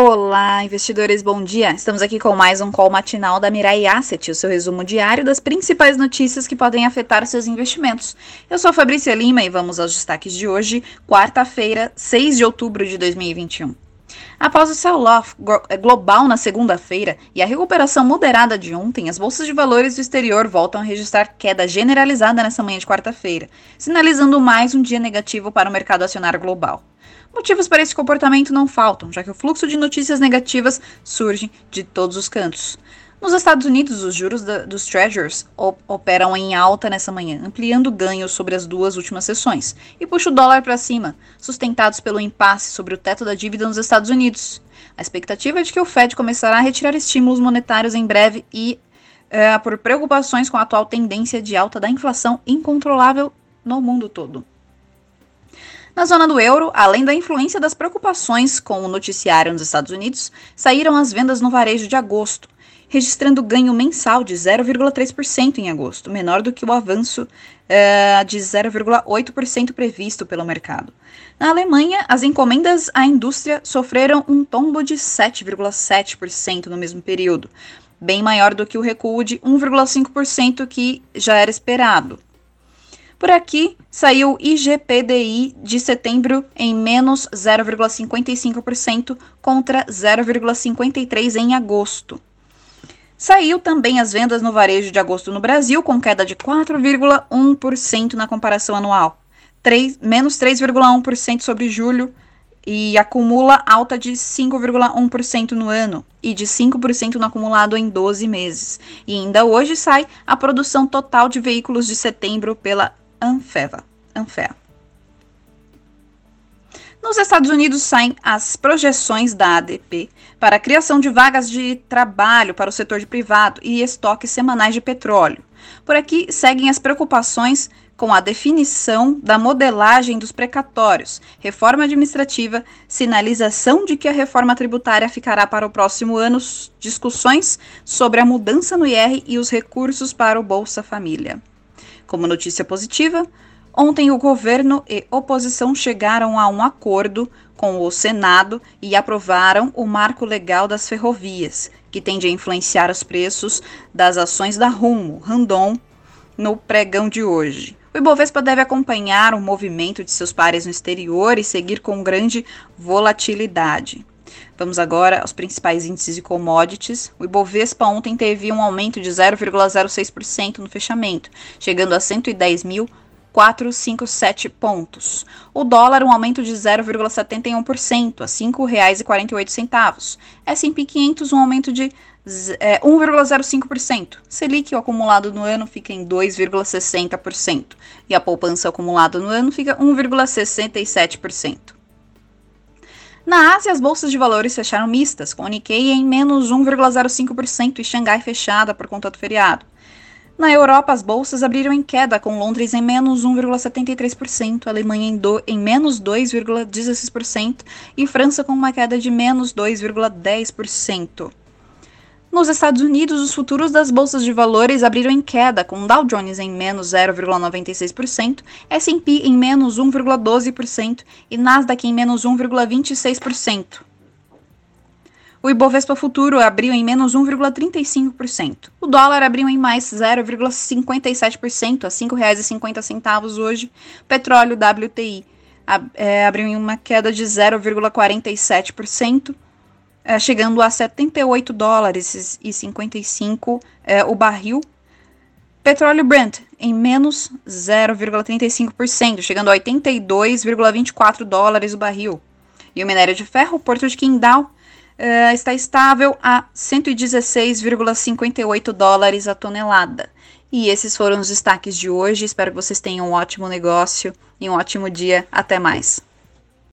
Olá, investidores, bom dia! Estamos aqui com mais um call matinal da Mirai Asset, o seu resumo diário das principais notícias que podem afetar seus investimentos. Eu sou Fabrícia Lima e vamos aos destaques de hoje, quarta-feira, 6 de outubro de 2021. Após o sell-off eh, global na segunda-feira e a recuperação moderada de ontem, as bolsas de valores do exterior voltam a registrar queda generalizada nessa manhã de quarta-feira, sinalizando mais um dia negativo para o mercado acionário global. Motivos para esse comportamento não faltam, já que o fluxo de notícias negativas surge de todos os cantos. Nos Estados Unidos, os juros da, dos Treasuries operam em alta nessa manhã, ampliando ganhos sobre as duas últimas sessões, e puxa o dólar para cima, sustentados pelo impasse sobre o teto da dívida nos Estados Unidos. A expectativa é de que o Fed começará a retirar estímulos monetários em breve e é, por preocupações com a atual tendência de alta da inflação incontrolável no mundo todo. Na zona do euro, além da influência das preocupações com o noticiário nos Estados Unidos, saíram as vendas no varejo de agosto, registrando ganho mensal de 0,3% em agosto, menor do que o avanço uh, de 0,8% previsto pelo mercado. Na Alemanha, as encomendas à indústria sofreram um tombo de 7,7% no mesmo período, bem maior do que o recuo de 1,5% que já era esperado. Por aqui, saiu o IGPDI de setembro em menos 0,55% contra 0,53% em agosto. Saiu também as vendas no varejo de agosto no Brasil, com queda de 4,1% na comparação anual, 3, menos 3,1% sobre julho e acumula alta de 5,1% no ano e de 5% no acumulado em 12 meses. E ainda hoje sai a produção total de veículos de setembro pela Anfeva. Anfea. Nos Estados Unidos saem as projeções da ADP para a criação de vagas de trabalho para o setor privado e estoques semanais de petróleo. Por aqui seguem as preocupações com a definição da modelagem dos precatórios, reforma administrativa, sinalização de que a reforma tributária ficará para o próximo ano, discussões sobre a mudança no IR e os recursos para o Bolsa Família. Como notícia positiva, ontem o governo e oposição chegaram a um acordo com o Senado e aprovaram o marco legal das ferrovias, que tende a influenciar os preços das ações da Rumo, Randon, no pregão de hoje. O Ibovespa deve acompanhar o movimento de seus pares no exterior e seguir com grande volatilidade. Vamos agora aos principais índices de commodities. O Ibovespa ontem teve um aumento de 0,06% no fechamento, chegando a 110.457 pontos. O dólar, um aumento de 0,71%, a R$ 5,48. S&P 500, um aumento de é, 1,05%. Selic, o acumulado no ano, fica em 2,60%. E a poupança acumulada no ano fica 1,67%. Na Ásia, as bolsas de valores fecharam mistas, com o Nikkei em menos 1,05% e Xangai fechada por conta do feriado. Na Europa, as bolsas abriram em queda, com Londres em menos 1,73%, Alemanha em, do, em menos 2,16% e França com uma queda de menos 2,10%. Nos Estados Unidos, os futuros das bolsas de valores abriram em queda, com Dow Jones em menos 0,96%, S&P em menos 1,12% e Nasdaq em menos 1,26%. O Ibovespa Futuro abriu em menos 1,35%. O dólar abriu em mais 0,57% a R$ 5,50 hoje. Petróleo WTI é, abriu em uma queda de 0,47% é, chegando a 78 dólares e 55 é, o barril. Petróleo Brent em menos 0,35%, chegando a 82,24 dólares o barril. E o minério de ferro, Porto de Qingdao, é, está estável a 116,58 dólares a tonelada. E esses foram os destaques de hoje. Espero que vocês tenham um ótimo negócio e um ótimo dia. Até mais.